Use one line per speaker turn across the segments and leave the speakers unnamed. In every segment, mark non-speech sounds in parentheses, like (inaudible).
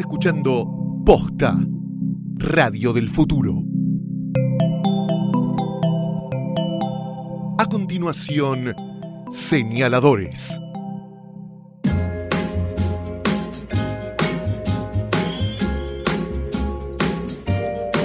Escuchando Posta, Radio del Futuro. A continuación, señaladores.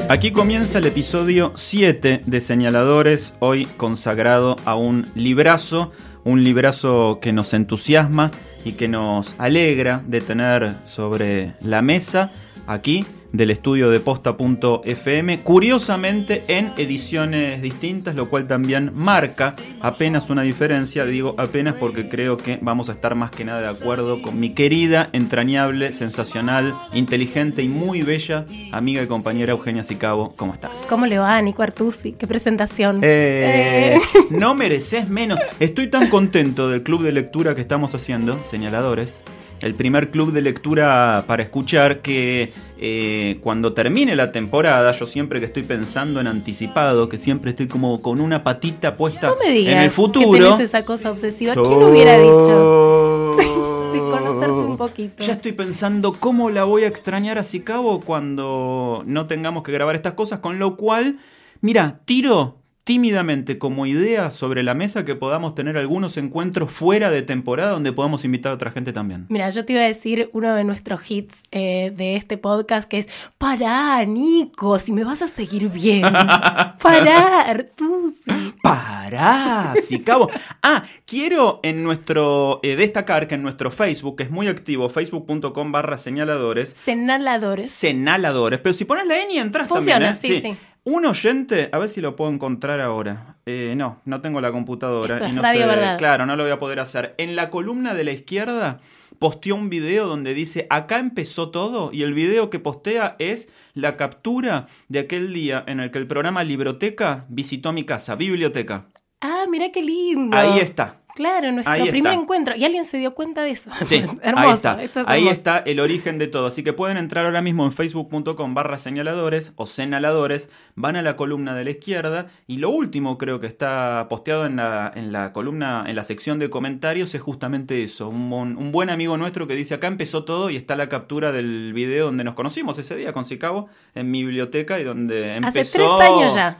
Aquí comienza el episodio 7 de Señaladores, hoy consagrado a un librazo, un librazo que nos entusiasma y que nos alegra de tener sobre la mesa aquí del estudio de posta.fm, curiosamente en ediciones distintas, lo cual también marca apenas una diferencia, digo apenas porque creo que vamos a estar más que nada de acuerdo con mi querida, entrañable, sensacional, inteligente y muy bella amiga y compañera Eugenia Sicabo, ¿cómo estás?
¿Cómo le va, Nico Artusi? ¿Qué presentación?
Eh, No mereces menos. Estoy tan contento del club de lectura que estamos haciendo, señaladores el primer club de lectura para escuchar que eh, cuando termine la temporada, yo siempre que estoy pensando en anticipado, que siempre estoy como con una patita puesta
no me digas
en el futuro.
Que tenés esa cosa obsesiva. ¿Quién hubiera dicho? (laughs) de conocerte un poquito.
Ya estoy pensando cómo la voy a extrañar a Sicabo cuando no tengamos que grabar estas cosas, con lo cual, mira, tiro tímidamente como idea sobre la mesa que podamos tener algunos encuentros fuera de temporada donde podamos invitar a otra gente también.
Mira, yo te iba a decir uno de nuestros hits eh, de este podcast que es Pará, Nico, si me vas a seguir bien. (laughs) Pará, Artusi.
Pará, si cabo. Ah, quiero en nuestro eh, destacar que en nuestro Facebook, que es muy activo, facebook.com barra señaladores.
Señaladores.
Señaladores. Pero si pones la N y entras
Funciona,
también. ¿eh?
sí, sí.
Un oyente, a ver si lo puedo encontrar ahora. Eh, no, no tengo la computadora.
Esto es
y no
radio
sé-
verdad.
Claro, no lo voy a poder hacer. En la columna de la izquierda posteó un video donde dice acá empezó todo y el video que postea es la captura de aquel día en el que el programa Libroteca visitó mi casa, biblioteca.
Ah, mira qué lindo.
Ahí está.
Claro, nuestro
Ahí
primer
está.
encuentro. Y alguien se dio cuenta de eso.
Sí, (laughs)
hermoso.
ahí está.
esto es
ahí
hermoso.
está el origen de todo. Así que pueden entrar ahora mismo en facebook.com barra señaladores o señaladores, van a la columna de la izquierda y lo último creo que está posteado en la, en la columna, en la sección de comentarios es justamente eso. Un, un buen amigo nuestro que dice acá empezó todo y está la captura del video donde nos conocimos ese día con Sicabo en mi biblioteca y donde empezó...
Hace tres años ya.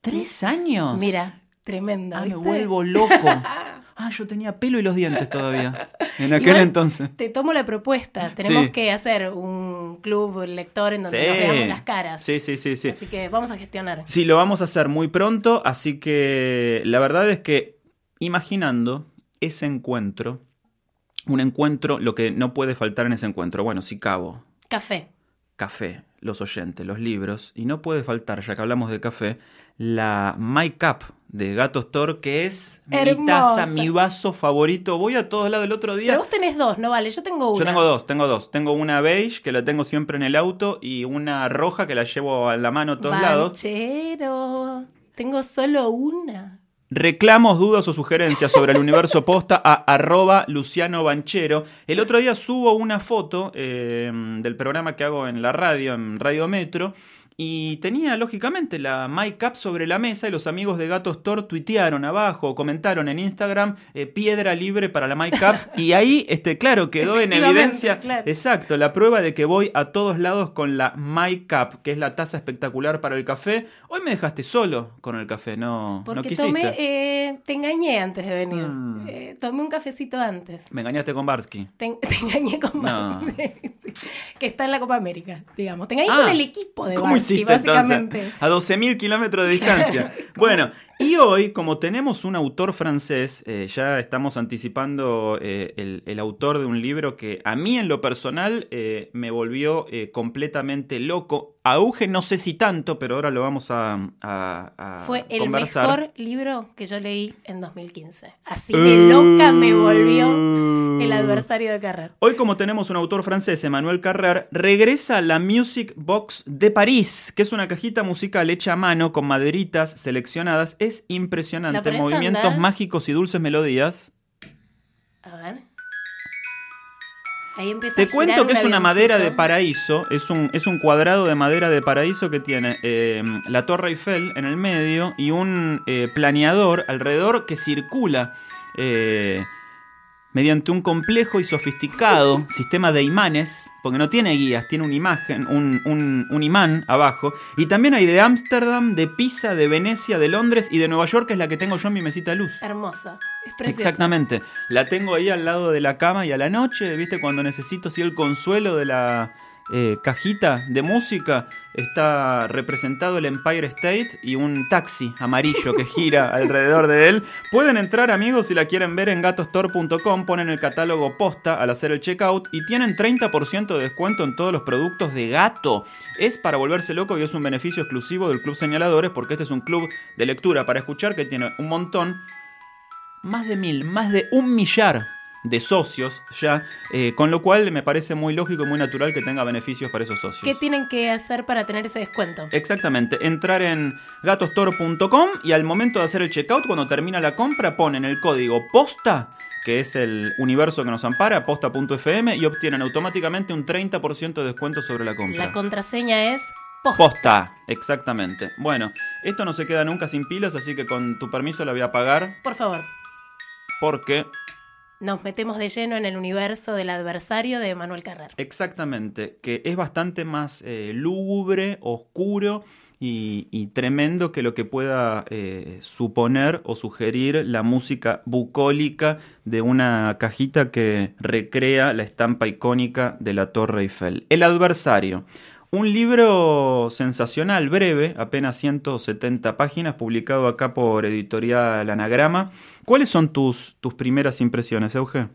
¿Tres años?
Mira, tremendo.
Ah, me vuelvo loco. (laughs) Ah, yo tenía pelo y los dientes todavía. En aquel
Igual
entonces.
Te tomo la propuesta. Tenemos
Sí.
que hacer un club lector en donde
Sí.
nos veamos las caras.
Sí, sí, sí, sí.
Así que vamos a gestionar.
Sí, lo vamos a hacer muy pronto, así que la verdad es que imaginando ese encuentro, un encuentro, lo que no puede faltar en ese encuentro, bueno, si cabo,
Café.
café, los oyentes, los libros, y no puede faltar, ya que hablamos de café, la My Cup de Gato Store, que es mi taza, mi vaso favorito. Voy a todos lados el otro día.
Pero vos tenés dos, no vale. Yo tengo una.
Yo tengo dos, tengo dos. Tengo una beige que la tengo siempre en el auto y una roja que la llevo a la mano a todos lados.
Banchero. Tengo solo una.
Reclamos, dudas o sugerencias sobre el universo posta a arroba Luciano Banchero. El otro día subo una foto eh, del programa que hago en la radio, en Radio Metro, y tenía lógicamente la My Cup sobre la mesa y los amigos de Gato Store tuitearon abajo, comentaron en Instagram eh, piedra libre para la My Cup (laughs) y ahí, este, claro, quedó en evidencia,
claro.
exacto, la prueba de que voy a todos lados con la My Cup, que es la taza espectacular para el café. Hoy me dejaste solo con el café, no, no
Porque
quisiste.
tomé. eh, te engañé antes de venir.
Mm.
Eh, tomé un cafecito antes.
Me engañaste con Barsky.
Te, (laughs) te engañé con
No.
Sí, (laughs) que está en la Copa América, digamos. Te engañé
Ah,
con el equipo de
¿Cómo
Barty, (laughs) básicamente.
entonces? A 12.000 kilómetros de distancia. (laughs) bueno, y hoy, como tenemos un autor francés, eh, ya estamos anticipando eh, el, el autor de un libro que a mí en lo personal eh, me volvió eh, completamente loco. A Euge no sé si tanto, pero ahora lo vamos a, a- a
Fue el mejor libro que yo leí en 2015. Así de loca me volvió el adversario de Carrer.
Hoy, como tenemos un autor francés, Emmanuel Carrer, regresa la Music Box de París, que es una cajita musical hecha a mano con maderitas seleccionadas. Es
¿La
impresionante. Movimientos
andar?
mágicos y dulces melodías.
A ver. Ahí empieza
Te
a
cuento que es una madera de paraíso. Es un, es un cuadrado de madera de paraíso que tiene eh, la Torre Eiffel en el medio y un eh, planeador alrededor que circula. eh, mediante un complejo y sofisticado sistema de imanes, porque no tiene guías, tiene una imagen, un, un- un imán abajo, y también hay de Ámsterdam, de Pisa, de Venecia, de Londres y de Nueva York, que es la que tengo yo en mi mesita de luz.
Hermosa. Es preciosa.
Exactamente. La tengo ahí al lado de la cama y a la noche, ¿viste? Cuando necesito así el consuelo de la eh, cajita de música, está representado el Empire State y un taxi amarillo que gira (laughs) alrededor de él. Pueden entrar, amigos, si la quieren ver en gatostore.com, ponen el catálogo posta al hacer el checkout y tienen 30% de descuento en todos los productos de gato. Es para volverse loco y es un beneficio exclusivo del Club Señaladores porque este es un club de lectura para escuchar que tiene un montón más de mil, más de un millar de socios ya, eh, con lo cual me parece muy lógico y muy natural que tenga beneficios para esos socios.
¿Qué tienen que hacer para tener ese descuento?
Exactamente, entrar en gatostore.com y al momento de hacer el checkout, cuando termina la compra, ponen el código POSTA, que es el universo que nos ampara, posta.fm, y obtienen automáticamente un 30% de descuento sobre la compra.
La contraseña es posta.
Posta, exactamente. Bueno, esto no se queda nunca sin pilas, así que con tu permiso la voy a apagar
Por favor,
porque
nos metemos de lleno en el universo del adversario de Manuel Carrer.
Exactamente, que es bastante más eh, lúgubre, oscuro y, tremendo que lo que pueda eh, suponer o sugerir la música bucólica de una cajita que recrea la estampa icónica de la Torre Eiffel. El adversario. Un libro sensacional, breve, apenas 170 páginas, publicado acá por Editorial Anagrama. ¿Cuáles son tus, tus primeras impresiones, Euge?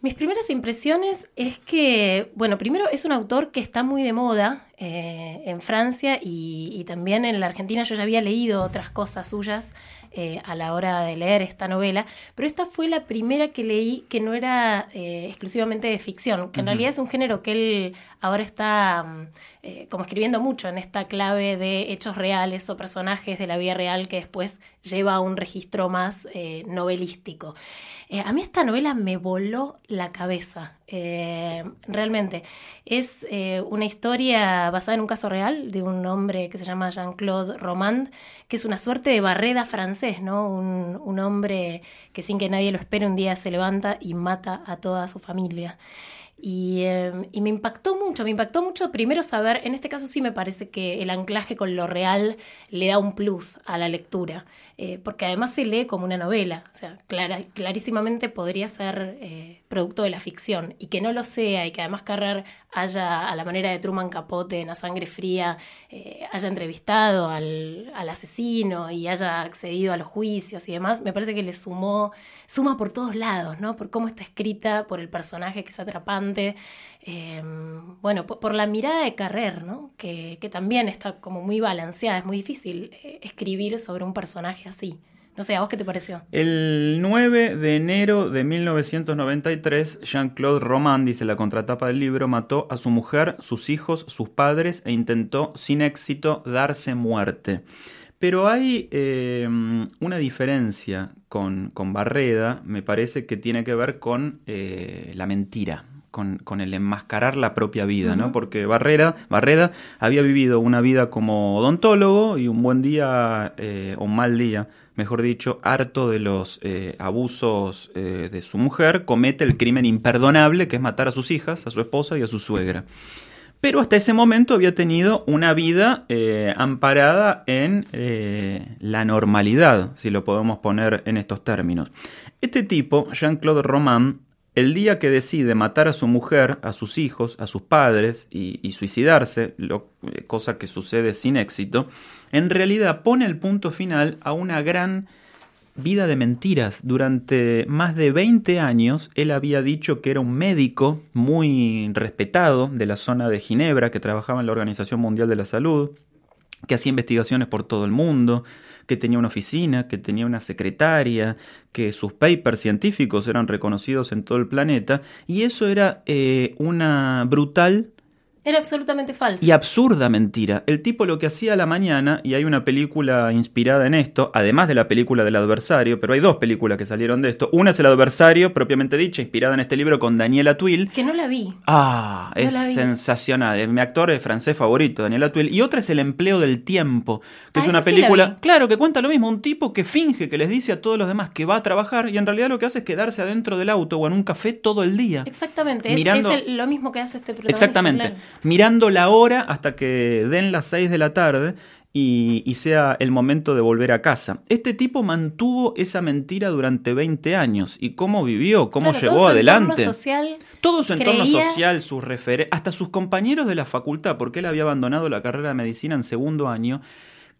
Mis primeras impresiones es que, bueno, primero es un autor que está muy de moda eh, en Francia y, y también en la Argentina. Yo ya había leído otras cosas suyas eh, a la hora de leer esta novela, pero esta fue la primera que leí que no era eh, exclusivamente de ficción, que en realidad es un género que él ahora está mm, eh, como escribiendo mucho en esta clave de hechos reales o personajes de la vida real que después lleva a un registro más novelístico. A mí esta novela me voló la cabeza, realmente. Es una historia basada en un caso real de un hombre que se llama Jean-Claude Romand, que es una suerte de barreda ¿no? Un, un hombre que sin que nadie lo espere un día se levanta y mata a toda su familia. Y, eh, y me impactó mucho, me impactó mucho primero saber, en este caso sí me parece que el anclaje con lo real le da un plus a la lectura, eh, porque además se lee como una novela, o sea, clarísimamente podría ser eh, producto de la ficción, y que no lo sea, y que además Carrer haya, a la manera de Truman Capote en A Sangre Fría, eh, haya entrevistado al, asesino y haya accedido a los juicios y demás, me parece que le sumó, suma por todos lados, ¿no? Por cómo está escrita, por el personaje que es atrapante, bueno, por, la mirada de Carrer, ¿no? Que, también está como muy balanceada, es muy difícil escribir sobre un personaje así. No sé, ¿a vos qué te pareció?
El 9 de enero de 1993, Jean-Claude Roman, dice la contratapa del libro, mató a su mujer, sus hijos, sus padres e intentó sin éxito darse muerte. Pero hay eh, una diferencia con, con Barreda, me parece que tiene que ver con eh, la mentira. Con, con el enmascarar la propia vida, ¿no? Porque Barrera, Barreda había vivido una vida como odontólogo y un buen día, eh, o un mal día, mejor dicho, harto de los eh, abusos eh, de su mujer, comete el crimen imperdonable que es matar a sus hijas, a su esposa y a su suegra. Pero hasta ese momento había tenido una vida eh, amparada en la normalidad, si lo podemos poner en estos términos. Este tipo, Jean-Claude Roman, el día que decide matar a su mujer, a sus hijos, a sus padres y, suicidarse, eh, cosa que sucede sin éxito, en realidad pone el punto final a una gran vida de mentiras. Durante más de 20 años él había dicho que era un médico muy respetado de la zona de Ginebra, que trabajaba en la Organización Mundial de la Salud, que hacía investigaciones por todo el mundo, que tenía una oficina, que tenía una secretaria, que sus papers científicos eran reconocidos en todo el planeta, y eso era eh, una brutal
Era absolutamente falso.
Y absurda mentira. El tipo lo que hacía a la mañana, y hay una película inspirada en esto, además de la película del adversario, pero hay dos películas que salieron de esto. Una es el adversario, propiamente dicha, inspirada en este libro con Daniela Twill.
Que no la vi.
Ah,
No
es
vi.
sensacional. Es mi actor es francés favorito, Daniela Twill. Y otra es El empleo del tiempo, que
Ah,
es una
sí
película, claro, que cuenta lo mismo. Un tipo que finge que les dice a todos los demás que va a trabajar y en realidad lo que hace es quedarse adentro del auto o en un café todo el día.
Exactamente. Es,
Mirando-
es el- lo mismo que hace este protagonista.
Exactamente.
claro.
Mirando la hora hasta que den las 6 de la tarde y, y sea el momento de volver a casa. Este tipo mantuvo esa mentira durante 20 años. ¿Y cómo vivió? ¿Cómo
Claro,
llevó
todo su
adelante?
entorno social
Todo su entorno social, sus referentes, hasta sus compañeros de la facultad, porque él había abandonado la carrera de medicina en segundo año,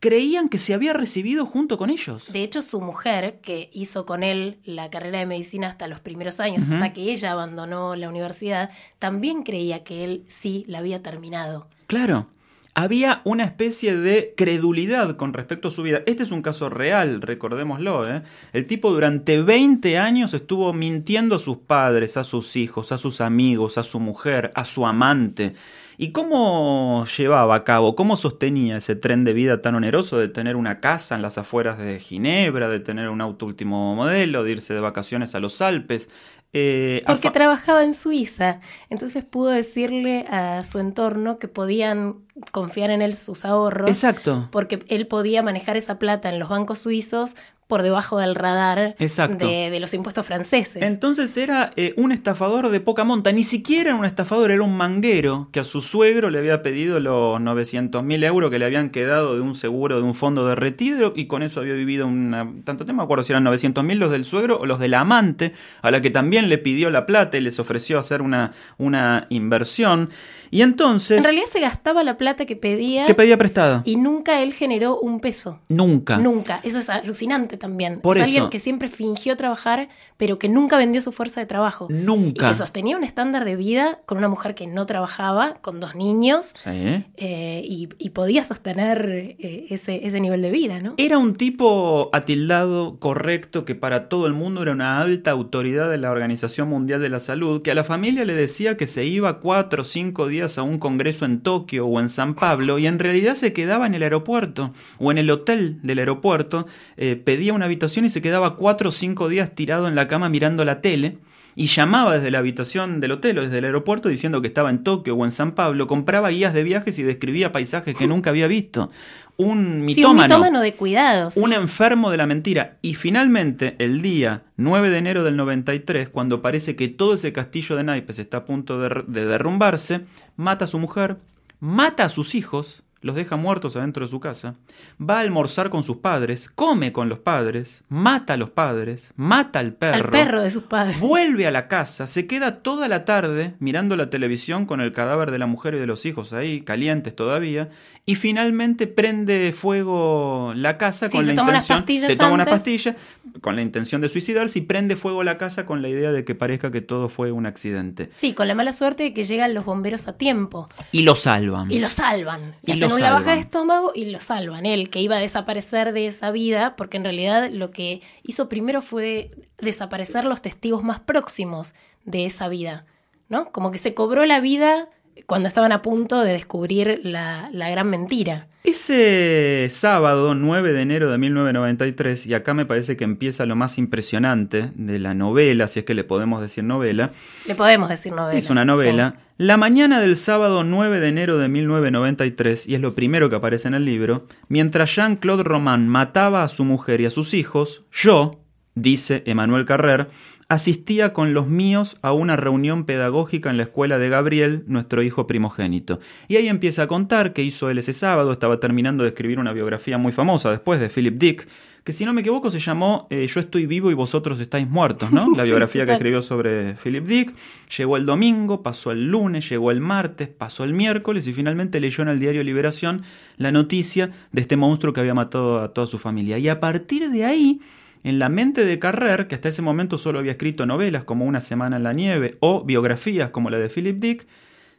creían que se había recibido junto con ellos.
De hecho, su mujer, que hizo con él la carrera de medicina hasta los primeros años, hasta que ella abandonó la universidad, también creía que él sí la había terminado.
Claro. Había una especie de credulidad con respecto a su vida. Este es un caso real, recordémoslo. ¿eh? El tipo durante 20 años estuvo mintiendo a sus padres, a sus hijos, a sus amigos, a su mujer, a su amante. ¿Y cómo llevaba a cabo, cómo sostenía ese tren de vida tan oneroso de tener una casa en las afueras de Ginebra, de tener un auto último modelo, de irse de vacaciones a los Alpes? Eh,
Porque trabajaba en Suiza, entonces pudo decirle a su entorno que podían confiar en él sus ahorros,
Exacto.
porque él podía manejar esa plata en los bancos suizos por debajo del radar de, de los impuestos franceses.
Entonces era eh, un estafador de poca monta, ni siquiera era un estafador, era un manguero que a su suegro le había pedido los 900 mil euros que le habían quedado de un seguro de un fondo de retiro y con eso había vivido una, tanto tema, me acuerdo si eran 900 mil los del suegro o los de la amante, a la que también le pidió la plata y les ofreció hacer una, una inversión. Y entonces,
en realidad se gastaba la plata que pedía
que pedía prestada.
y nunca él generó un peso.
Nunca.
Nunca. Eso es alucinante también.
Por
es
eso.
alguien que siempre fingió trabajar, pero que nunca vendió su fuerza de trabajo. Y
Nunca.
que sostenía un estándar de vida con una mujer que no trabajaba, con dos niños,
Sí.
eh, y, y podía sostener eh, ese, ese nivel de vida, ¿no?
Era un tipo atildado, correcto, que para todo el mundo era una alta autoridad de la Organización Mundial de la Salud, que a la familia le decía que se iba cuatro o cinco días a un congreso en Tokio o en San Pablo y en realidad se quedaba en el aeropuerto o en el hotel del aeropuerto, eh, pedía una habitación y se quedaba cuatro o cinco días tirado en la cama mirando la tele. Y llamaba desde la habitación del hotel o desde el aeropuerto diciendo que estaba en Tokio o en San Pablo, compraba guías de viajes y describía paisajes que nunca había visto. Un
Sí, un
mitómano.
mitómano de cuidados.
Un enfermo de la mentira. Y finalmente, el día 9 de enero del 93, cuando parece que todo ese castillo de naipes está a punto de, de derrumbarse, mata a su mujer, mata a sus hijos, los deja muertos adentro de su casa, va a almorzar con sus padres, come con los padres, mata a los padres, mata al perro.
al perro de sus padres.
Vuelve a la casa, se queda toda la tarde mirando la televisión con el cadáver de la mujer y de los hijos ahí, calientes todavía, y finalmente prende fuego la casa
Sí,
con
se
la
toma
intención, se toma una pastilla con la intención de suicidarse y prende fuego la casa con la idea de que parezca que todo fue un accidente.
Sí, con la mala suerte de que llegan los bomberos a tiempo
Y lo salvan.
y lo salvan.
Y lo
hacen una baja
salvan.
de estómago y lo salvan. Él, que iba a desaparecer de esa vida, porque en realidad lo que hizo primero fue desaparecer los testigos más próximos de esa vida, ¿no? Como que se cobró la vida cuando estaban a punto de descubrir la, la gran mentira.
Ese sábado 9 de enero de 1993, y acá me parece que empieza lo más impresionante de la novela, si es que le podemos decir novela,
Le podemos decir novela.
Es una novela. La mañana del sábado 9 de enero de 1993, y es lo primero que aparece en el libro, mientras Jean-Claude Roman mataba a su mujer y a sus hijos, yo, dice Emmanuel Carrer, asistía con los míos a una reunión pedagógica en la escuela de Gabriel, nuestro hijo primogénito. Y ahí empieza a contar que hizo él ese sábado, estaba terminando de escribir una biografía muy famosa después de Philip Dick, que si no me equivoco se llamó eh, Yo estoy vivo y vosotros estáis muertos, ¿no? (laughs) La biografía que escribió sobre Philip Dick. Llegó el domingo, pasó el lunes, llegó el martes, pasó el miércoles y finalmente leyó en el diario Liberación la noticia de este monstruo que había matado a toda su familia. Y a partir de ahí, en la mente de Carrer, que hasta ese momento solo había escrito novelas como Una semana en la nieve o biografías como la de Philip Dick,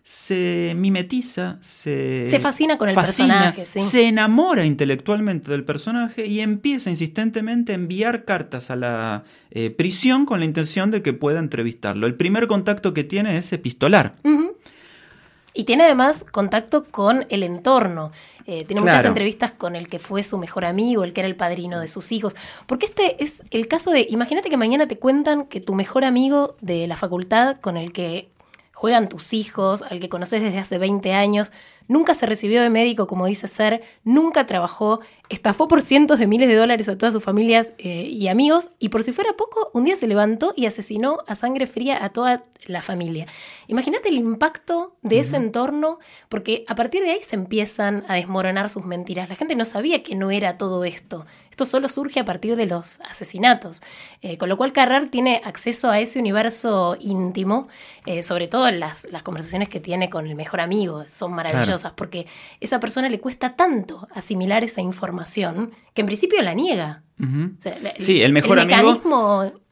se mimetiza, se,
Se fascina con el
fascina,
personaje, sí.
se enamora intelectualmente del personaje y empieza insistentemente a enviar cartas a la eh, prisión con la intención de que pueda entrevistarlo. El primer contacto que tiene es epistolar.
Y tiene además contacto con el entorno. Eh, tiene muchas entrevistas con el que fue su mejor amigo, el que era el padrino de sus hijos. Porque este es el caso de, imagínate que mañana te cuentan que tu mejor amigo de la facultad con el que juegan tus hijos, al que conoces desde hace 20 años, nunca se recibió de médico como dice ser, nunca trabajó, estafó por cientos de miles de dólares a todas sus familias eh, y amigos, y por si fuera poco, un día se levantó y asesinó a sangre fría a toda la familia. Imagínate el impacto de ese entorno, porque a partir de ahí se empiezan a desmoronar sus mentiras. La gente no sabía que no era todo esto. Esto solo surge a partir de los asesinatos. Eh, con lo cual Carrer tiene acceso a ese universo íntimo, eh, sobre todo las, las conversaciones que tiene con el mejor amigo, son maravillosas, porque esa persona le cuesta tanto asimilar esa información que en principio la niega.
sí, el mejor amigo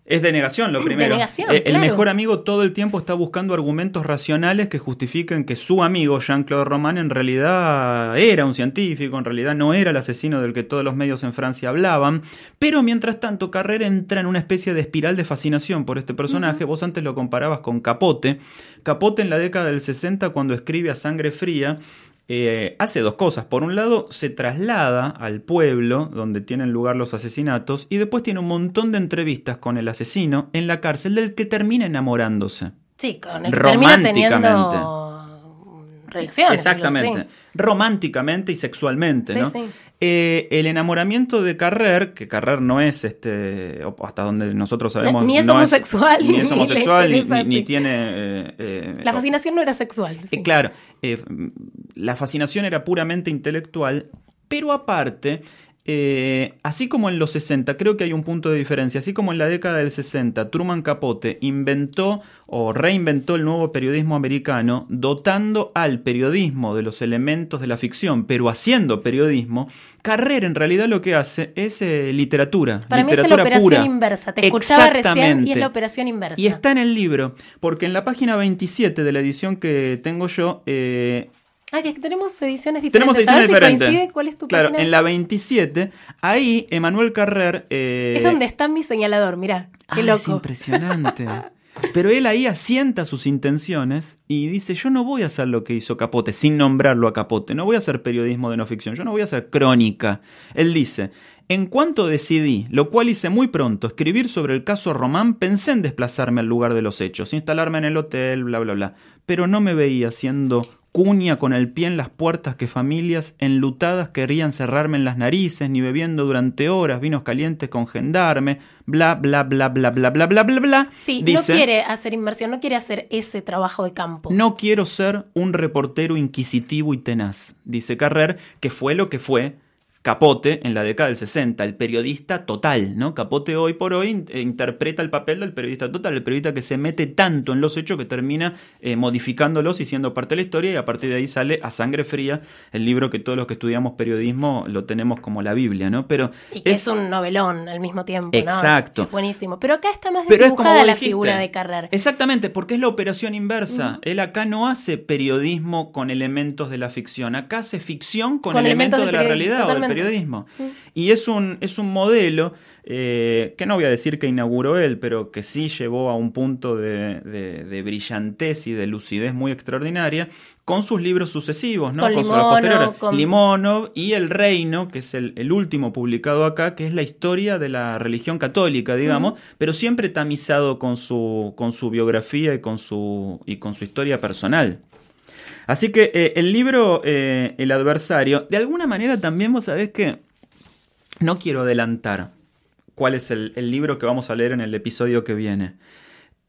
es de negación lo primero. Eh, el mejor amigo todo el tiempo está buscando argumentos racionales que justifiquen que su amigo Jean-Claude Roman en realidad era un científico, en realidad no era el asesino del que todos los medios en Francia hablaban. Pero mientras tanto, Carrera entra en una especie de espiral de fascinación por este personaje. Vos antes lo comparabas con Capote. Capote en la década del 60 cuando escribe a Sangre Fría eh, hace dos cosas. Por un lado, se traslada al pueblo donde tienen lugar los asesinatos y después tiene un montón de entrevistas con el asesino en la cárcel del que termina enamorándose.
Sí, con el románticamente. Relaciones,
Exactamente. Románticamente y sexualmente, ¿no? Eh, el enamoramiento de Carrer, que Carrer no es este, hasta donde nosotros sabemos.
Ni es homosexual.
ni, es (laughs) homosexual, ni, tiene. Eh,
eh, la fascinación no era sexual.
claro, la fascinación era puramente intelectual, pero aparte eh, así como en los 60, creo que hay un punto de diferencia, así como en la década del 60, Truman Capote inventó o reinventó el nuevo periodismo americano, dotando al periodismo de los elementos de la ficción, pero haciendo periodismo, Carrera en realidad lo que hace es eh, literatura.
Para
mí es
la operación inversa, te escuchaba recién y es la operación inversa.
Y está en el libro, porque en la página 27 de la edición que tengo yo, eh,
Ah, que tenemos ediciones diferentes.
Tenemos ediciones diferentes.
coincide? ¿Cuál es tu
Claro, en la 27, ahí Emanuel Carrer...
Eh, es donde está mi señalador, mira, qué ah, loco.
Es impresionante. (laughs) Pero él ahí asienta sus intenciones y dice, yo no voy a hacer lo que hizo Capote, sin nombrarlo a Capote, no voy a hacer periodismo de no ficción, yo no voy a hacer crónica. Él dice, en cuanto decidí, lo cual hice muy pronto, escribir sobre el caso Román, pensé en desplazarme al lugar de los hechos, instalarme en el hotel, bla, bla, bla. Pero no me veía siendo cuña con el pie en las puertas que familias enlutadas querían cerrarme en las narices, ni bebiendo durante horas vinos calientes con gendarme, bla, bla, bla, bla, bla, bla, bla, bla, bla.
Sí, no quiere hacer inversión, no quiere hacer ese trabajo de campo.
No quiero ser un reportero inquisitivo y tenaz, dice Carrer, que fue lo que fue Capote en la década del 60, el periodista total, ¿no? Capote hoy por hoy interpreta el papel del periodista total, el periodista que se mete tanto en los hechos que termina eh, modificándolos y siendo parte de la historia y a partir de ahí sale a sangre fría el libro que todos los que estudiamos periodismo lo tenemos como la Biblia, ¿no? Pero
y que es, un novelón al mismo tiempo,
Exacto.
Es, buenísimo. Pero acá está más dibujada la figura de Carrer.
Exactamente, porque es la operación inversa. Él acá no hace periodismo con elementos de la ficción, acá hace ficción con, elementos, de la realidad del periodismo. Y es un, es un modelo eh, que no voy a decir que inauguró él, pero que sí llevó a un punto de, de, brillantez y de lucidez muy extraordinaria con sus libros sucesivos, ¿no?
Con, Limonov,
Limonov y El Reino, que es el, último publicado acá, que es la historia de la religión católica, digamos, pero siempre tamizado con su, con su biografía y con su, y con su historia personal. Así que eh, el libro eh, El adversario, de alguna manera también vos sabés que no quiero adelantar cuál es el, libro que vamos a leer en el episodio que viene.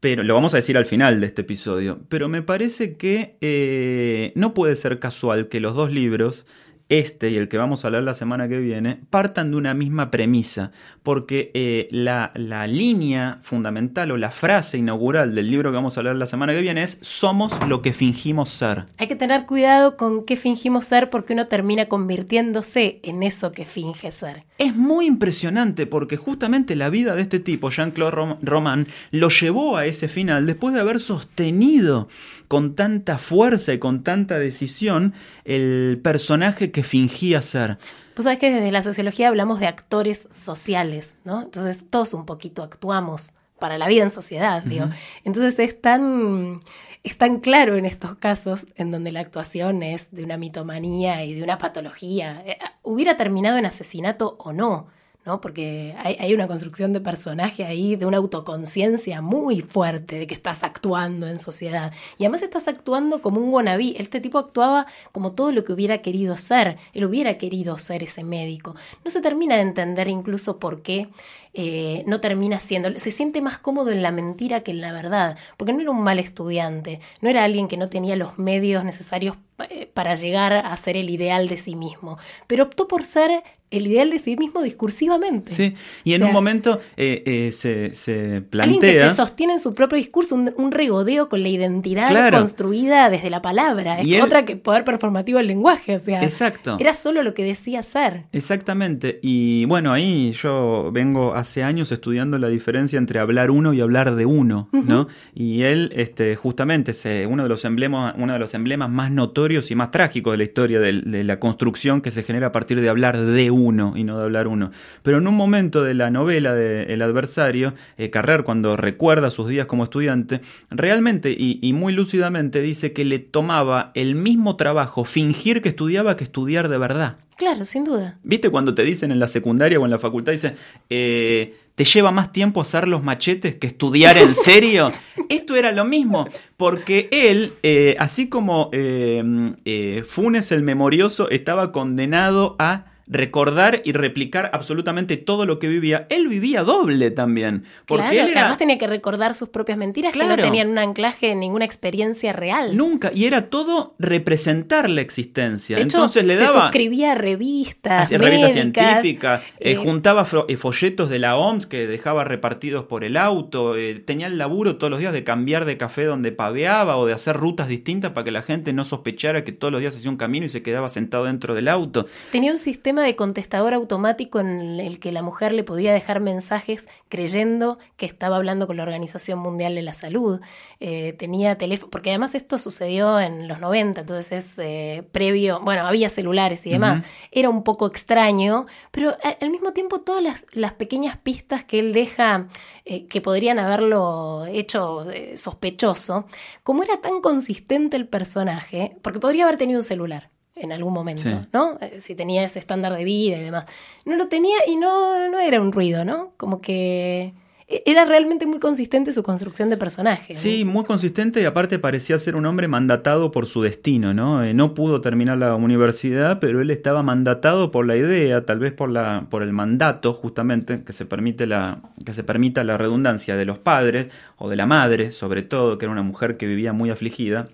Pero lo vamos a decir al final de este episodio. Pero me parece que eh, no puede ser casual que los dos libros este y el que vamos a hablar la semana que viene, partan de una misma premisa, porque eh, la, la, línea fundamental o la frase inaugural del libro que vamos a hablar la semana que viene es somos lo que fingimos ser.
Hay que tener cuidado con qué fingimos ser porque uno termina convirtiéndose en eso que finge ser.
Es muy impresionante porque justamente la vida de este tipo, Jean-Claude Roman, lo llevó a ese final después de haber sostenido con tanta fuerza y con tanta decisión el personaje que fingía ser.
Pues sabes que desde la sociología hablamos de actores sociales, ¿no? Entonces todos un poquito actuamos para la vida en sociedad, digo. Entonces es tan, es tan claro en estos casos en donde la actuación es de una mitomanía y de una patología. Eh, hubiera terminado en asesinato o no. Porque hay, una construcción de personaje ahí, de una autoconciencia muy fuerte de que estás actuando en sociedad. Y además estás actuando como un wannabe. Este tipo actuaba como todo lo que hubiera querido ser. Él hubiera querido ser ese médico. No se termina de entender incluso por qué eh, no termina siendo, se siente más cómodo en la mentira que en la verdad, porque no era un mal estudiante, no era alguien que no tenía los medios necesarios eh, para llegar a ser el ideal de sí mismo, pero optó por ser el ideal de sí mismo discursivamente.
Sí, y en un momento eh, se, se, plantea...
Alguien que se sostiene en su propio discurso, un, regodeo con la identidad construida desde la palabra, es otra que poder performativo del lenguaje, o sea,
Exacto.
era solo lo que decía ser.
Exactamente, y bueno, ahí yo vengo hace años estudiando la diferencia entre hablar uno y hablar de uno, ¿no? Y él, este, justamente, se, uno, de los emblemas, uno de los emblemas más notorios y más trágicos de la historia de, la construcción que se genera a partir de hablar de uno y no de hablar uno. Pero en un momento de la novela de El adversario, eh, Carrer, cuando recuerda sus días como estudiante, realmente y, y muy lúcidamente dice que le tomaba el mismo trabajo fingir que estudiaba que estudiar de verdad.
Claro, sin duda.
¿Viste cuando te dicen en la secundaria o en la facultad, dicen, eh, te lleva más tiempo hacer los machetes que estudiar en (laughs) serio? Esto era lo mismo, porque él, eh, así como eh, Funes el Memorioso, estaba condenado a recordar y replicar absolutamente todo lo que vivía, él vivía doble también. Porque él
además tenía que recordar sus propias mentiras que no tenían un anclaje en ninguna experiencia real.
Nunca, y era todo representar la existencia. Entonces le daba.
Se suscribía a revistas.
Revistas científicas, eh, eh, juntaba eh, folletos de la OMS que dejaba repartidos por el auto, tenía el laburo todos los días de cambiar de café donde paveaba o de hacer rutas distintas para que la gente no sospechara que todos los días hacía un camino y se quedaba sentado dentro del auto.
Tenía un sistema de contestador automático en el que la mujer le podía dejar mensajes creyendo que estaba hablando con la Organización Mundial de la Salud. Eh, tenía teléfono, porque además esto sucedió en los 90, entonces es eh, previo, bueno, había celulares y demás. Era un poco extraño, pero al mismo tiempo todas las, las pequeñas pistas que él deja eh, que podrían haberlo hecho sospechoso, como era tan consistente el personaje, porque podría haber tenido un celular en algún momento, ¿no? Eh, si tenía ese estándar de vida y demás. No lo tenía y no, no era un ruido, ¿no? Como que e, era realmente muy consistente su construcción de personaje.
Sí, muy consistente y aparte parecía ser un hombre mandatado por su destino, ¿no? Eh, no pudo terminar la universidad, pero él estaba mandatado por la idea, tal vez por, la, por el mandato justamente que se, permite la, que se permita la redundancia de los padres o de la madre, sobre todo, que era una mujer que vivía muy afligida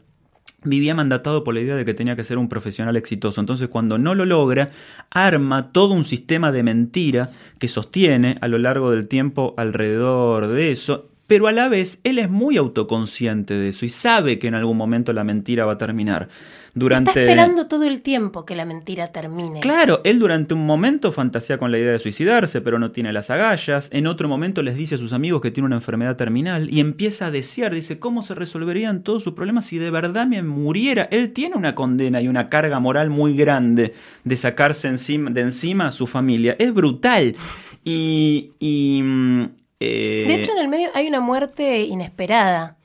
vivía mandatado por la idea de que tenía que ser un profesional exitoso. Entonces, cuando no lo logra, arma todo un sistema de mentira que sostiene a lo largo del tiempo alrededor de eso. Pero a la vez, él es muy autoconsciente de eso y sabe que en algún momento la mentira va a terminar. Durante...
Está esperando todo el tiempo que la mentira termine.
Claro, él durante un momento fantasea con la idea de suicidarse, pero no tiene las agallas. En otro momento les dice a sus amigos que tiene una enfermedad terminal y empieza a desear, dice, ¿cómo se resolverían todos sus problemas si de verdad me muriera? Él tiene una condena y una carga moral muy grande de sacarse encima, de encima a su familia. Es brutal. Y... y
mm, eh, de hecho, en el medio hay una muerte inesperada.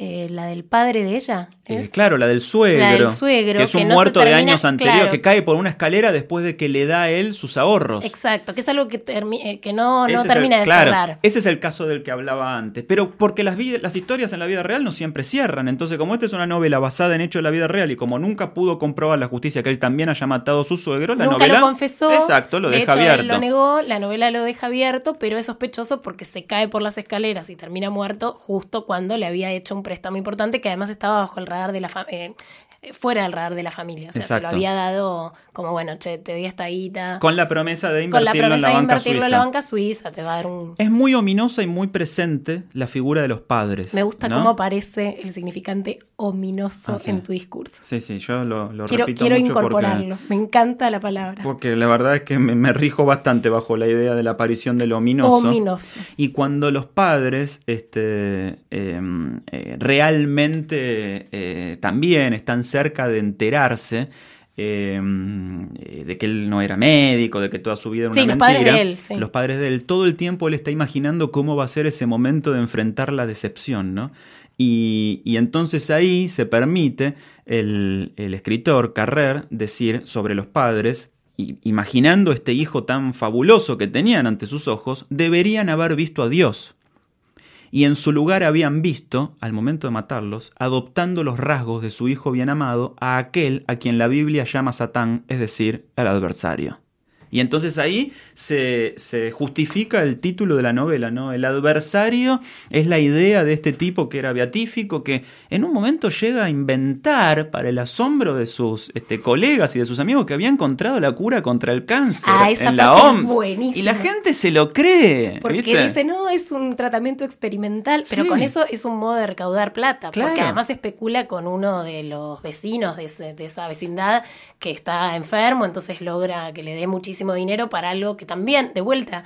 Eh, la del padre de ella.
Eh, claro, la del suegro.
La del suegro.
Que es un muerto de años anteriores, que cae por una escalera después de que le da a él sus ahorros.
Exacto, que es algo que, eh, que no, no termina de
claro,
cerrar.
Ese es el caso del que hablaba antes. Pero porque las, las historias en la vida real no siempre cierran. Entonces, como esta es una novela basada en hechos de la vida real y como nunca pudo comprobar la justicia que él también haya matado a su suegro, la
nunca
novela.
lo confesó.
Exacto, lo
de
deja
hecho,
abierto.
Él lo negó, la novela lo deja abierto, pero es sospechoso porque se cae por las escaleras y termina muerto justo cuando le había hecho un préstamo importante que además estaba bajo el radar de la familia. Eh, fuera del radar de la familia. O sea, se lo había dado como, bueno, che, te doy esta guita.
Con la promesa de invertirlo, en, la banca suiza.
en la banca suiza. te va a dar un...
Es muy ominosa y muy presente la figura de los padres.
Me gusta cómo aparece el significante ominoso ah, en tu discurso.
Sí, sí, yo lo, lo
quiero,
repito
quiero incorporarlo. me encanta la palabra.
Porque la verdad es que me, rijo bastante bajo la idea de la aparición de lo ominoso.
Ominoso.
Y cuando los padres este, em, eh, realmente eh, también están cerca de enterarse, eh, de que él no era médico, de que toda su vida era una
Sí, los
mentira.
padres de él, sí.
Los padres de él. Todo el tiempo él está imaginando cómo va a ser ese momento de enfrentar la decepción, ¿no? Y, y entonces ahí se permite el, el escritor Carrer decir sobre los padres, imaginando este hijo tan fabuloso que tenían ante sus ojos, deberían haber visto a Dios y en su lugar habían visto, al momento de matarlos, adoptando los rasgos de su hijo bien amado a aquel a quien la Biblia llama Satán, es decir, al adversario. Y entonces ahí se, se justifica el título de la novela, ¿no? El adversario es la idea de este tipo que era beatífico, que en un momento llega a inventar, para el asombro de sus este, colegas y de sus amigos, que había encontrado la cura contra el cáncer
Ah, esa
en la
es
OMS. Y la gente se lo cree.
Porque
¿viste?
dice, no, es un tratamiento experimental, pero
Sí.
con eso es un modo de recaudar plata.
Claro.
Porque además especula con uno de los vecinos de, ese- de esa vecindad que está enfermo, entonces logra que le dé muchísimo dinero para algo que también, de vuelta,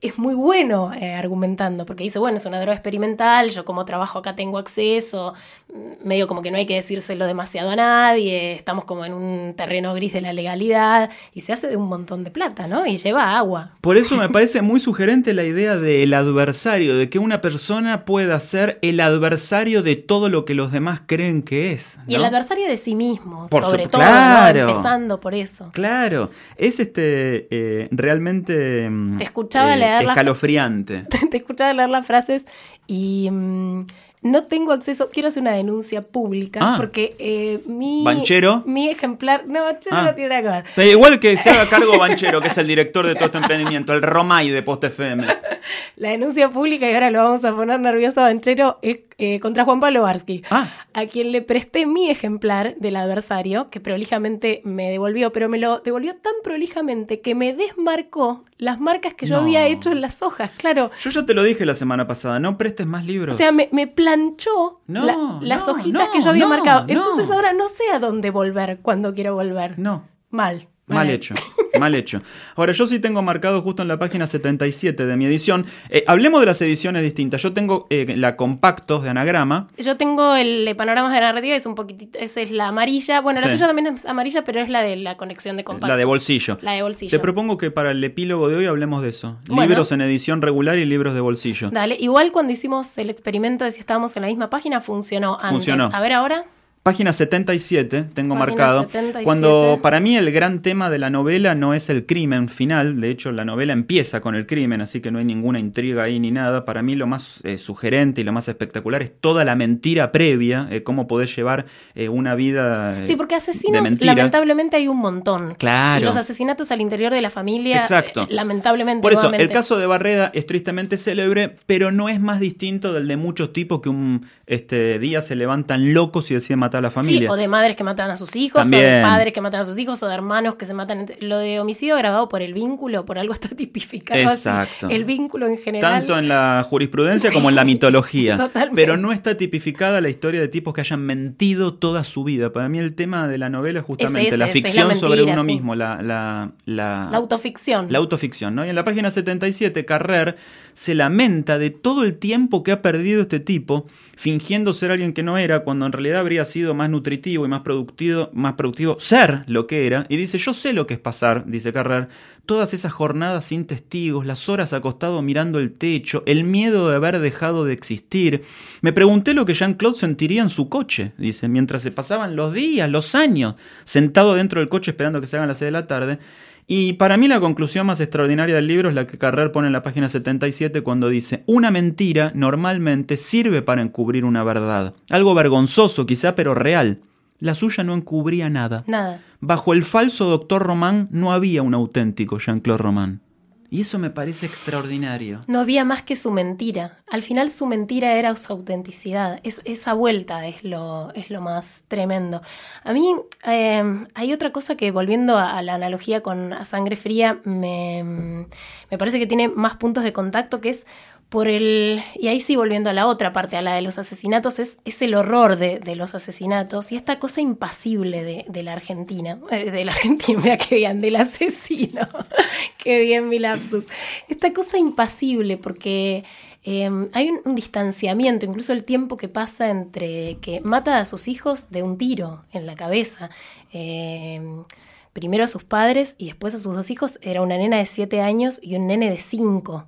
es muy bueno eh, argumentando, porque dice, bueno, es una droga experimental, yo como trabajo acá tengo acceso, mm, medio como que no hay que decírselo demasiado a nadie, estamos como en un terreno gris de la legalidad, y se hace de un montón de plata, ¿no? Y lleva agua.
Por eso me parece muy sugerente la idea del adversario, de que una persona pueda ser el adversario de todo lo que los demás creen que es.
Y el adversario de sí mismo,
Por
sobre todo,
claro.
¿no? empezando por eso.
Claro, es este eh, realmente mm,
Te escuchaba leer la-
escalofriante. (laughs)
Te escuchaba leer las frases y mm, no tengo acceso, quiero hacer una denuncia pública
Ah.
porque eh, mi,
¿Banchero?
mi ejemplar, no, Banchero
Ah.
no tiene nada que ver.
Igual que se haga cargo Banchero, que es el director de todo este emprendimiento, el Romay de Post FM. (laughs)
La denuncia pública, y ahora lo vamos a poner nervioso a Banchero, es eh, contra Juan Pablo Barsky,
Ah.
a quien le presté mi ejemplar del adversario, que prolijamente me devolvió, pero me lo devolvió tan prolijamente que me desmarcó las marcas que yo
No.
había hecho en las hojas. Claro,
Yo ya te lo dije la semana pasada, no prestes más libros.
O sea, me, me planchó
No,
la- las
no,
hojitas que yo había marcado. Entonces ahora no sé a dónde volver cuando quiero volver.
no.
Mal.
Mal hecho, mal hecho. Ahora, yo sí tengo marcado justo en la página 77 de mi edición. eh, hablemos de las ediciones distintas. Yo tengo eh, la compactos de anagrama.
Yo tengo el de panoramas de narrativa, es un poquitito, esa es la amarilla. Bueno, la
Sí.
tuya también es amarilla, pero es la de la conexión de compactos.
La de bolsillo.
La de bolsillo.
Te propongo que para el epílogo de hoy hablemos de eso.
Bueno.
Libros en edición regular y libros de bolsillo.
Dale, igual cuando hicimos el experimento de si estábamos en la misma página, funcionó antes.
Funcionó.
A ver ahora.
Página 77, tengo
Página
marcado.
77.
Cuando para mí el gran tema de la novela no es el crimen final, de hecho la novela empieza con el crimen, así que no hay ninguna intriga ahí ni nada. Para mí lo más eh, sugerente y lo más espectacular es toda la mentira previa, eh, cómo podés llevar eh, una vida eh,
Sí, porque asesinos, lamentablemente, hay un montón.
Claro.
Y los asesinatos al interior de la familia,
Exacto.
lamentablemente.
Por eso, el
nuevamente-
caso de Barreda es tristemente célebre, pero no es más distinto del de muchos tipos que un este, día se levantan locos y deciden matar a la familia.
Sí, o de madres que matan a sus hijos, o de padres que matan a sus hijos, o de hermanos que se matan. Lo de homicidio grabado por el vínculo, por algo está (laughs) tipificado. así.
Exacto.
El vínculo en general.
Tanto en la jurisprudencia como en la mitología. (laughs)
Totalmente.
Pero no está tipificada la historia de tipos que hayan mentido toda su vida. Para mí el tema de la novela es justamente
ese,
la
ese, es la
ficción sobre
mentira,
uno
sí.
mismo, la, la, la,
La autoficción.
la autoficción. ¿no? Y en la página 77, Carrer se lamenta de todo el tiempo que ha perdido este tipo fingiendo ser alguien que no era, cuando en realidad habría sido más nutritivo y más productivo, más productivo ser lo que era. Y dice, yo sé lo que es pasar, dice Carrer, todas esas jornadas sin testigos, las horas acostado mirando el techo, el miedo de haber dejado de existir. Me pregunté lo que Jean-Claude sentiría en su coche, dice, mientras se pasaban los días, los años, sentado dentro del coche esperando que se hagan las 6 de la tarde. Y para mí la conclusión más extraordinaria del libro es la que Carrer pone en la página 77 cuando dice, una mentira normalmente sirve para encubrir una verdad. Algo vergonzoso quizá, pero real. La suya no encubría nada.
Nada.
Bajo el falso doctor Román no había un auténtico Jean-Claude Román. Y eso me parece extraordinario.
No había más que su mentira. Al final su mentira era su autenticidad. Es, esa vuelta es lo, es lo más tremendo. A mí eh, hay otra cosa que, volviendo a, la analogía con Sangre Fría, me, me parece que tiene más puntos de contacto, que es por el. Y ahí sí, volviendo a la otra parte, a la de los asesinatos, es, es el horror de, de, los asesinatos y esta cosa impasible de, de la Argentina. (laughs) Eh, de la Argentina, mira bien, del asesino. (laughs) qué bien mi lapsus. Esta cosa impasible, porque. Eh, hay un, distanciamiento, incluso el tiempo que pasa entre que mata a sus hijos de un tiro en la cabeza. Eh, primero a sus padres y después a sus dos hijos. Era una nena de 7 años y un nene de 5.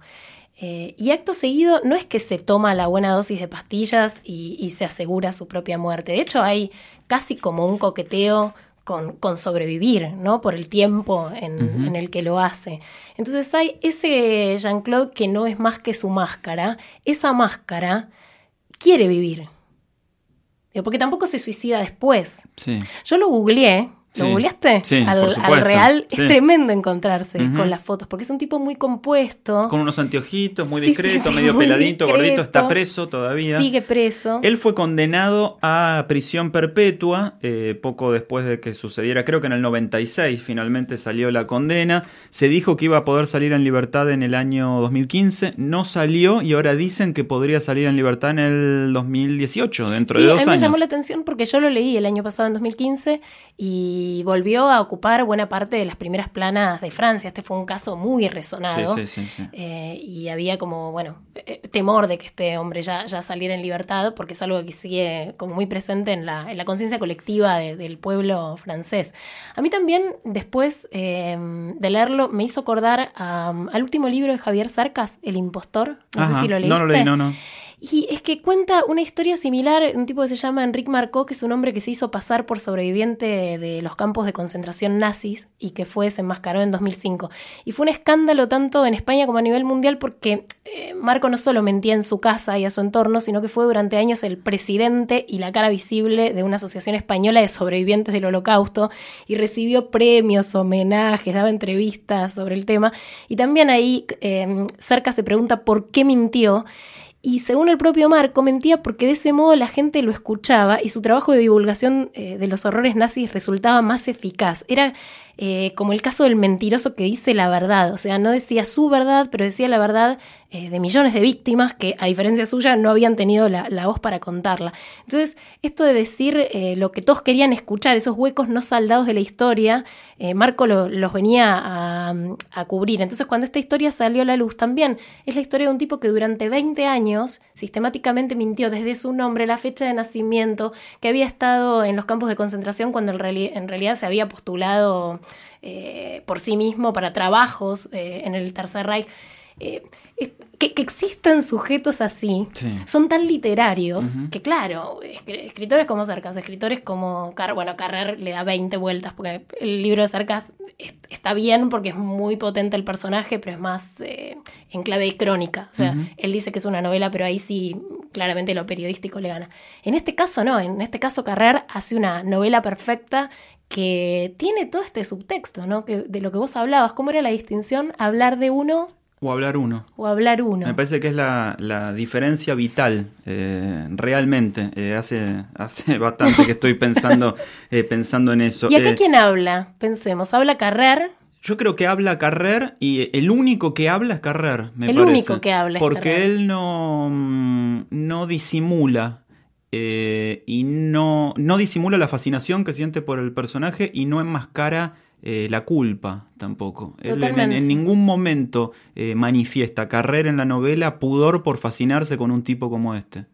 Eh, y acto seguido no es que se toma la buena dosis de pastillas y, y, se asegura su propia muerte. De hecho, hay casi como un coqueteo con, con sobrevivir, ¿no? Por el tiempo en, uh -huh. en, el que lo hace. Entonces hay ese Jean-Claude que no es más que su máscara. Esa máscara quiere vivir. Porque tampoco se suicida después.
Sí.
Yo lo googleé ¿Lo
sí,
googleaste?
Sí,
al,
al,
real
sí.
es tremendo encontrarse
uh -huh.
con las fotos, porque es un tipo muy compuesto.
Con unos anteojitos, muy discreto, medio muy peladito, discreto. gordito, está preso todavía.
Sigue preso.
Él fue condenado a prisión perpetua eh, poco después de que sucediera, creo que en el 96 finalmente salió la condena. Se dijo que iba a poder salir en libertad en el año 2015, no salió y ahora dicen que podría salir en libertad en el 2018, dentro de dos
a mí
años.
me llamó la atención porque yo lo leí el año pasado, en 2015, y y volvió a ocupar buena parte de las primeras planas de Francia. Este fue un caso muy resonado.
Sí, sí, sí,
eh, y había como, bueno, eh, temor de que este hombre ya, ya, saliera en libertad, porque es algo que sigue como muy presente en la, en la conciencia colectiva de, del pueblo francés. A mí también, después eh, de leerlo, me hizo acordar al último libro de Javier Sarcas, El impostor. No
Ajá,
sé si lo leíste.
No lo leí, no, no.
Y es que cuenta una historia similar, un tipo que se llama Enrique Marcó, que es un hombre que se hizo pasar por sobreviviente de los campos de concentración nazis y que fue desenmascarado en 2005. Y fue un escándalo tanto en España como a nivel mundial porque eh, Marco no solo mentía en su casa y a su entorno, sino que fue durante años el presidente y la cara visible de una asociación española de sobrevivientes del holocausto y recibió premios, homenajes, daba entrevistas sobre el tema. Y también ahí eh, cerca se pregunta por qué mintió. Y según el propio Marco, mentía porque de ese modo la gente lo escuchaba y su trabajo de divulgación eh, de los horrores nazis resultaba más eficaz. Era eh, como el caso del mentiroso que dice la verdad, o sea, no decía su verdad, pero decía la verdad eh, de millones de víctimas que, a diferencia suya, no habían tenido la, la voz para contarla. Entonces, esto de decir eh, lo que todos querían escuchar, esos huecos no saldados de la historia, eh, Marco lo, los venía a, a, cubrir. Entonces, cuando esta historia salió a la luz, también es la historia de un tipo que durante 20 años sistemáticamente mintió desde su nombre, la fecha de nacimiento, que había estado en los campos de concentración cuando en, reali en realidad se había postulado por sí mismo para trabajos en el Tercer Reich. Que, que, existan sujetos así,
sí.
son tan literarios, uh -huh. que claro, escritores como Cercas, escritores como, Car bueno, Carrer le da 20 vueltas, porque el libro de Cercas está bien porque es muy potente el personaje, pero es más eh, en clave de crónica. O sea, uh -huh. él dice que es una novela, pero ahí sí, claramente lo periodístico le gana. En este caso no, en este caso Carrer hace una novela perfecta que tiene todo este subtexto, ¿no? Que, de lo que vos hablabas, ¿cómo era la distinción? Hablar de uno
o hablar uno.
O hablar uno.
Me parece que es la, la diferencia vital, eh, realmente. Eh, hace, hace (laughs) bastante que estoy pensando, eh, pensando en eso.
¿Y acá quién habla? Pensemos, ¿habla Carrer?
Yo creo que habla Carrer y el único que habla es Carrer, me
el
parece.
único que habla es
Porque
Carrer.
él no, mm, no disimula. Eh, y no, no disimula la fascinación que siente por el personaje y no enmascara eh, la culpa tampoco. Él en, en, ningún momento eh, manifiesta carrera en la novela pudor por fascinarse con un tipo como este.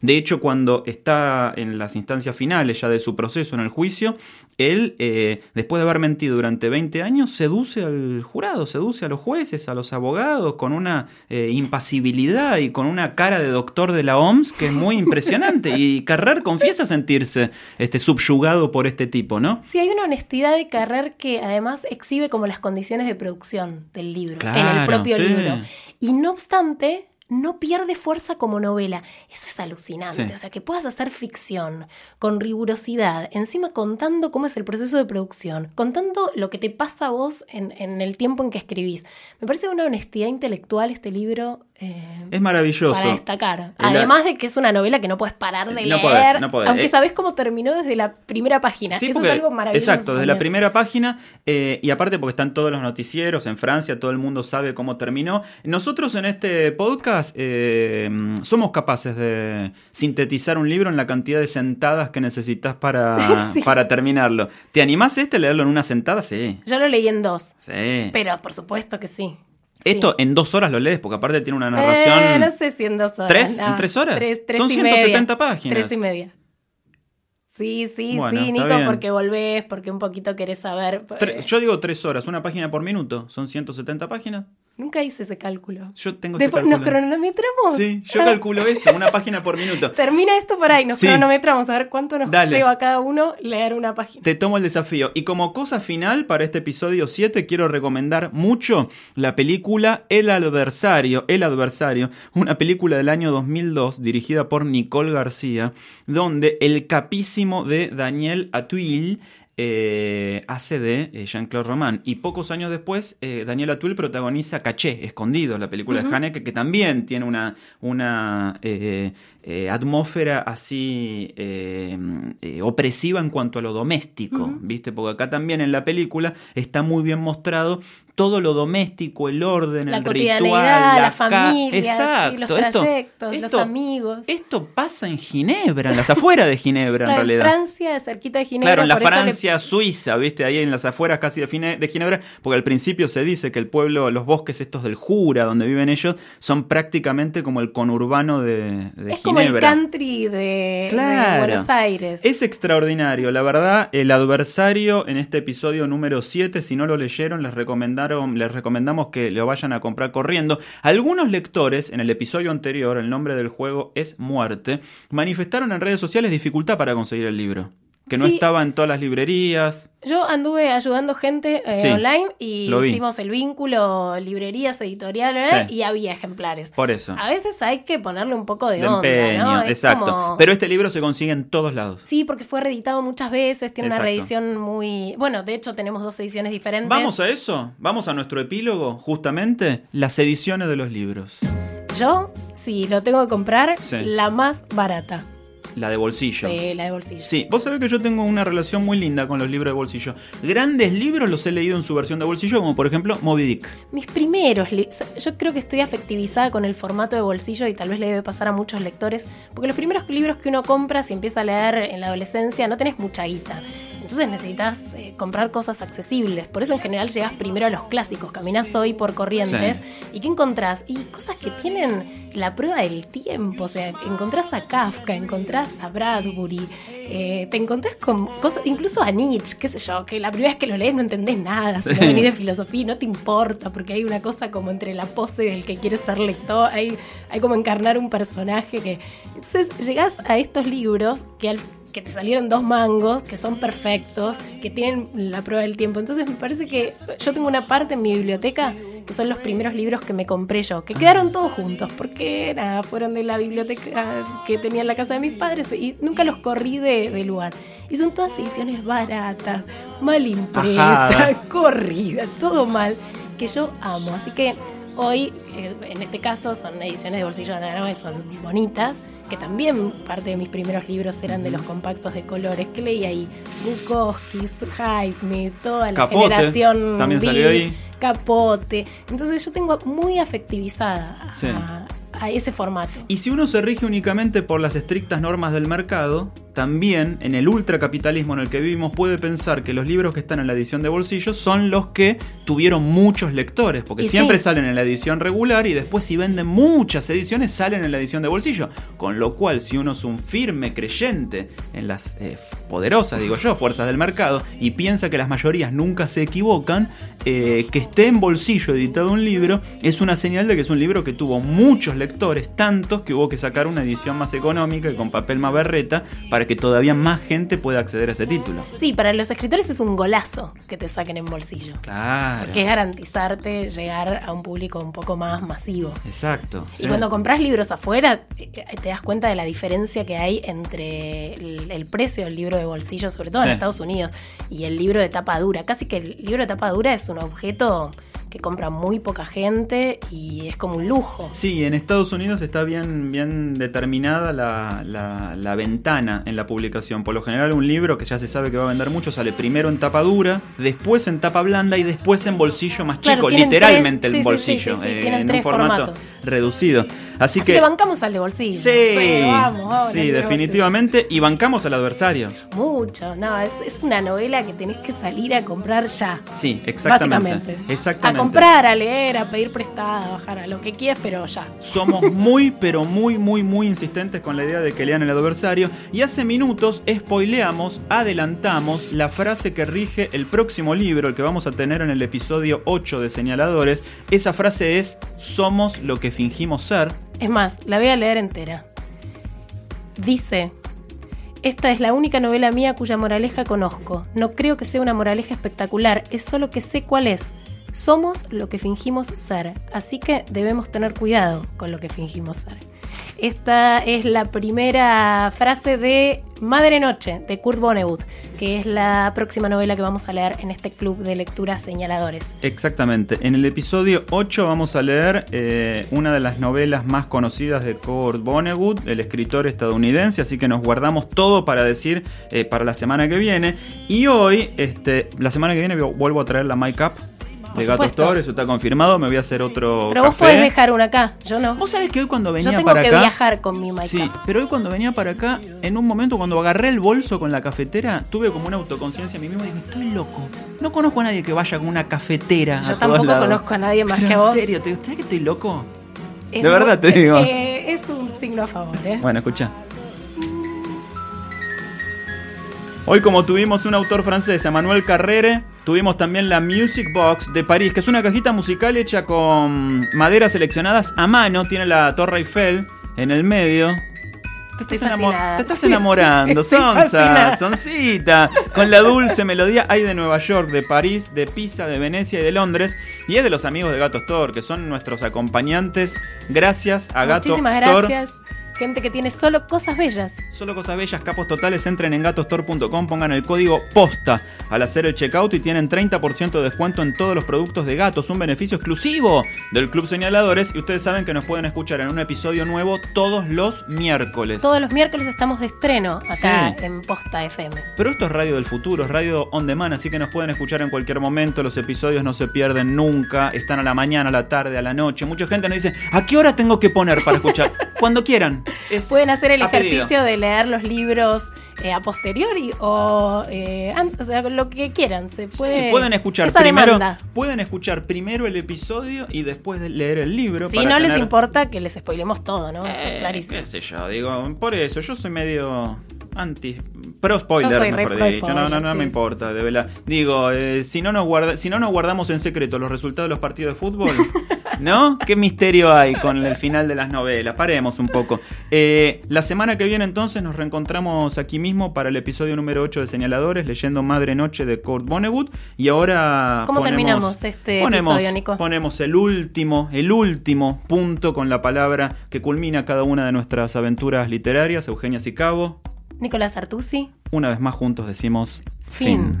De hecho, cuando está en las instancias finales ya de su proceso en el juicio, él, eh, después de haber mentido durante 20 años, seduce al jurado, seduce a los jueces, a los abogados, con una eh, impasibilidad y con una cara de doctor de la OMS que es muy impresionante. y Carrer confiesa sentirse este, subyugado por este tipo, ¿no?
Sí, hay una honestidad de Carrer que además exhibe como las condiciones de producción del libro,
claro,
en el propio
sí.
libro. Y no obstante, no pierde fuerza como novela. Eso es alucinante. Sí. O sea, que puedas hacer ficción con rigurosidad, encima contando cómo es el proceso de producción, contando lo que te pasa a vos en, en el tiempo en que escribís. Me parece una honestidad intelectual este libro. Eh,
es maravilloso.
Para destacar. Además de que es una novela que no puedes parar de
no
leer,
podés, no podés.
aunque
eh,
sabés cómo terminó desde la primera página.
Sí,
Eso
porque,
es algo maravilloso.
Exacto, desde la primera página eh, y aparte porque están todos los noticieros en Francia, todo el mundo sabe cómo terminó. Nosotros en este podcast eh, somos capaces de sintetizar un libro en la cantidad de sentadas que necesitas para, (laughs)
Sí.
para terminarlo. ¿Te animás este a leerlo en una sentada? Sí.
Yo lo leí en dos,
Sí.
pero por supuesto que sí.
Esto en dos horas lo lees, porque aparte tiene una narración.
Eh, no sé si en dos horas.
¿Tres?
no.
¿En tres horas?
Tres, tres
Son
y
170
media.
páginas.
Tres y media. Sí, sí,
Bueno,
sí, Nico,
bien.
porque volvés, porque un poquito querés saber.
Tre- Yo digo tres horas, una página por minuto. ¿Son 170 páginas?
Nunca hice ese cálculo.
Yo tengo ese
Después, ¿Nos cronometramos?
Sí, yo calculo eso, una (laughs) página por minuto.
Termina esto por ahí, nos
Sí.
cronometramos a ver cuánto nos
Dale.
lleva a cada uno leer una página.
Te tomo el desafío. Y como cosa final para este episodio 7, quiero recomendar mucho la película El Adversario. El Adversario, una película del año 2002 dirigida por Nicole García, donde el capísimo de Daniel Atuil eh, hace de eh, Jean-Claude Roman. Y pocos años después, eh, Daniel Atuil protagoniza Caché, Escondido, la película de Haneke, que también tiene una, una eh, atmósfera así opresiva en cuanto a lo doméstico, ¿viste? Porque acá también en la película está muy bien mostrado todo lo doméstico, el orden,
La
el
cotidianidad,
ritual,
la
ca-
familia, sí,
Exacto,
los
esto-
trayectos, los
esto-
amigos.
Esto pasa en Ginebra, en las afueras de Ginebra, en
Claro, en
realidad.
Francia, cerquita de Ginebra.
Claro, en la
le-
Francia suiza, viste, ahí en las afueras casi de, Ginebra, porque al principio se dice que el pueblo, los bosques estos del Jura, donde viven ellos, son prácticamente como el conurbano de, de
es como el
Ginebra.
country de. Buenos Aires.
Es extraordinario, la verdad, el adversario en este episodio número 7, si no lo leyeron, les les recomendamos que lo vayan a comprar corriendo. Algunos lectores, en el episodio anterior, el nombre del juego es Muerte, manifestaron en redes sociales dificultad para conseguir el libro. Que no
Sí.
estaba en todas las librerías.
Yo anduve ayudando gente eh,
Sí,
online y hicimos el vínculo, librerías, editoriales,
Sí.
y había ejemplares.
Por eso.
A veces hay que ponerle un poco de,
de
onda,
empeño,
¿no?
Exacto.
como-
Pero este libro se consigue en todos lados.
Sí, porque fue reeditado muchas veces, tiene
Exacto.
una reedición muy... Bueno, de hecho tenemos dos ediciones diferentes.
Vamos a eso, vamos a nuestro epílogo, justamente, las ediciones de los libros.
Yo, si lo tengo que comprar, la más barata.
La de bolsillo.
Sí, la de bolsillo.
Sí, vos sabés que yo tengo una relación muy linda con los libros de bolsillo. Grandes libros los he leído en su versión de bolsillo, como por ejemplo Moby Dick.
Mis primeros, yo creo que estoy afectivizada con el formato de bolsillo y tal vez le debe pasar a muchos lectores, porque los primeros libros que uno compra, si empieza a leer en la adolescencia, no tenés mucha guita. Entonces necesitas eh, comprar cosas accesibles. Por eso en general llegas primero a los clásicos, caminás hoy por corrientes.
Sí.
¿Y qué encontrás? Y cosas que tienen la prueba del tiempo. O sea, encontrás a Kafka, encontrás a Bradbury, eh, te encontrás con cosas, incluso a Nietzsche, qué sé yo, que la primera vez que lo lees no entendés nada. Si
Sí.
no venís de filosofía y no te importa, porque hay una cosa como entre la pose del que quiere ser lector, hay, hay como encarnar un personaje que. Entonces llegás a estos libros que al que te salieron dos mangos, que son perfectos, que tienen la prueba del tiempo. Entonces me parece que yo tengo una parte en mi biblioteca que son los primeros libros que me compré yo, que quedaron todos juntos, porque nada, fueron de la biblioteca que tenía en la casa de mis padres y nunca los corrí de, de lugar. Y son todas ediciones baratas, mal impresas, (laughs) corridas, todo mal, que yo amo. Así que hoy, eh, en este caso, son ediciones de bolsillo de y son bonitas, que también parte de mis primeros libros eran de los compactos de colores que leí ahí. Bukowski, Highsmith, toda la
Capote,
generación
también salió ahí.
Capote. Entonces yo tengo muy afectivizada a,
Sí.
a ese formato.
Y si uno se rige únicamente por las estrictas normas del mercado, también en el ultracapitalismo en el que vivimos puede pensar que los libros que están en la edición de bolsillo son los que tuvieron muchos lectores, porque
Y
siempre
sí.
salen en la edición regular y después si venden muchas ediciones salen en la edición de bolsillo, con lo cual si uno es un firme creyente en las eh, poderosas, digo yo, fuerzas del mercado y piensa que las mayorías nunca se equivocan, eh, que esté en bolsillo editado un libro es una señal de que es un libro que tuvo muchos lectores, tantos que hubo que sacar una edición más económica y con papel más berreta para que todavía más gente pueda acceder a ese título.
Sí, para los escritores es un golazo que te saquen en bolsillo.
Claro.
Que es garantizarte llegar a un público un poco más masivo.
Exacto.
Y
sí.
cuando compras libros afuera, eh, te das cuenta de la diferencia que hay entre el, el precio del libro de bolsillo, sobre todo en. Estados Unidos, y el libro de tapa dura. Casi que el libro de tapa dura es un objeto que compra muy poca gente y es como un lujo.
Sí, en Estados Unidos está bien, bien determinada la, la, ventana en la publicación. Por lo general un libro que ya se sabe que va a vender mucho sale primero en tapa dura, después en tapa blanda y después en bolsillo más chico, literalmente el bolsillo,
eh, en un formato
reducido. Así, que,
bancamos al de bolsillo.
Sí, vamos, sí, definitivamente. Y bancamos al adversario.
Mucho, no, es, una novela que tenés que salir a comprar ya.
Sí, exactamente.
A comprar, a leer, a pedir prestada, a bajar, a lo que quieras, pero ya.
Somos muy, pero muy, muy, muy insistentes con la idea de que lean el adversario. Y hace minutos spoileamos, adelantamos la frase que rige el próximo libro, el que vamos a tener en el episodio 8 de Señaladores. Esa frase es: Somos lo que fingimos ser
es más, la voy a leer entera. Dice, esta es la única novela mía cuya moraleja conozco. No creo que sea una moraleja espectacular, es solo que sé cuál es. Somos lo que fingimos ser, así que debemos tener cuidado con lo que fingimos ser. Esta es la primera frase de Madre Noche de Kurt Vonnegut, que es la próxima novela que vamos a leer en este club de lectura señaladores.
Exactamente. En el episodio 8 vamos a leer eh, una de las novelas más conocidas de Kurt Vonnegut, el escritor estadounidense, así que nos guardamos todo para decir eh, para la semana que viene. Y hoy, este, la semana que viene vuelvo a traer la My Cup de Gato Store, eso está confirmado, me voy a hacer otro
Pero vos podés dejar una acá, yo no.
Vos sabés que hoy cuando venía
para
acá...
Yo tengo que viajar con mi
Sí, pero hoy cuando venía para acá, en un momento cuando agarré el bolso con la cafetera, tuve como una autoconciencia a mí mismo y dije, estoy loco. No conozco a nadie que vaya con una cafetera
Yo tampoco conozco a nadie más que a vos.
¿En serio? ¿Te, ¿Sabes que estoy loco? de verdad te digo.
Eh, es un signo a favor, ¿eh?
Bueno, escucha. Hoy como tuvimos un autor francés, Emmanuel Carrere, tuvimos también la Music Box de París, que es una cajita musical hecha con maderas seleccionadas a mano, tiene la Torre Eiffel en el medio. Te estás, te estás enamorando, Sonsa, Soncita, con la dulce melodía. Hay de Nueva York, de París, de Pisa, de Venecia y de Londres. Y es de los amigos de Gato Store, que son nuestros acompañantes. Gracias a Gato
Muchísimas gracias gente que tiene solo cosas bellas.
Solo cosas bellas, capos totales, entren en gatostore.com, pongan el código POSTA al hacer el checkout y tienen 30% de descuento en todos los productos de gatos, un beneficio exclusivo del Club Señaladores y ustedes saben que nos pueden escuchar en un episodio nuevo todos los miércoles.
Todos los miércoles estamos de estreno acá en Posta FM.
Pero esto es radio del futuro, es radio on demand, así que nos pueden escuchar en cualquier momento, los episodios no se pierden nunca, están a la mañana, a la tarde, a la noche. Mucha gente nos dice, ¿a qué hora tengo que poner para escuchar? (laughs) Cuando quieran. (laughs)
Pueden hacer el ejercicio de leer los libros eh, a posteriori o, eh, o sea, lo que quieran. Se puede,
pueden escuchar primero, pueden escuchar primero el episodio y después leer el libro.
Si no les importa que les spoilemos todo, ¿no? Eh, clarísimo.
Qué sé yo, digo, por eso yo soy medio anti pro spoiler, mejor dicho. no, no, no me importa, de verdad. Digo, eh, si no nos guarda, si no nos guardamos en secreto los resultados de los partidos de fútbol, (laughs) ¿no? ¿Qué misterio hay con el final de las novelas? Paremos un poco. Eh, la semana que viene entonces nos reencontramos aquí mismo para el episodio número 8 de Señaladores, leyendo Madre Noche de Kurt Vonnegut. Y ahora
¿Cómo terminamos este episodio, Nico?
Ponemos el último, el último punto con la palabra que culmina cada una de nuestras aventuras literarias, Eugenia Sicabo.
Nicolás Artusi.
Una vez más juntos decimos fin.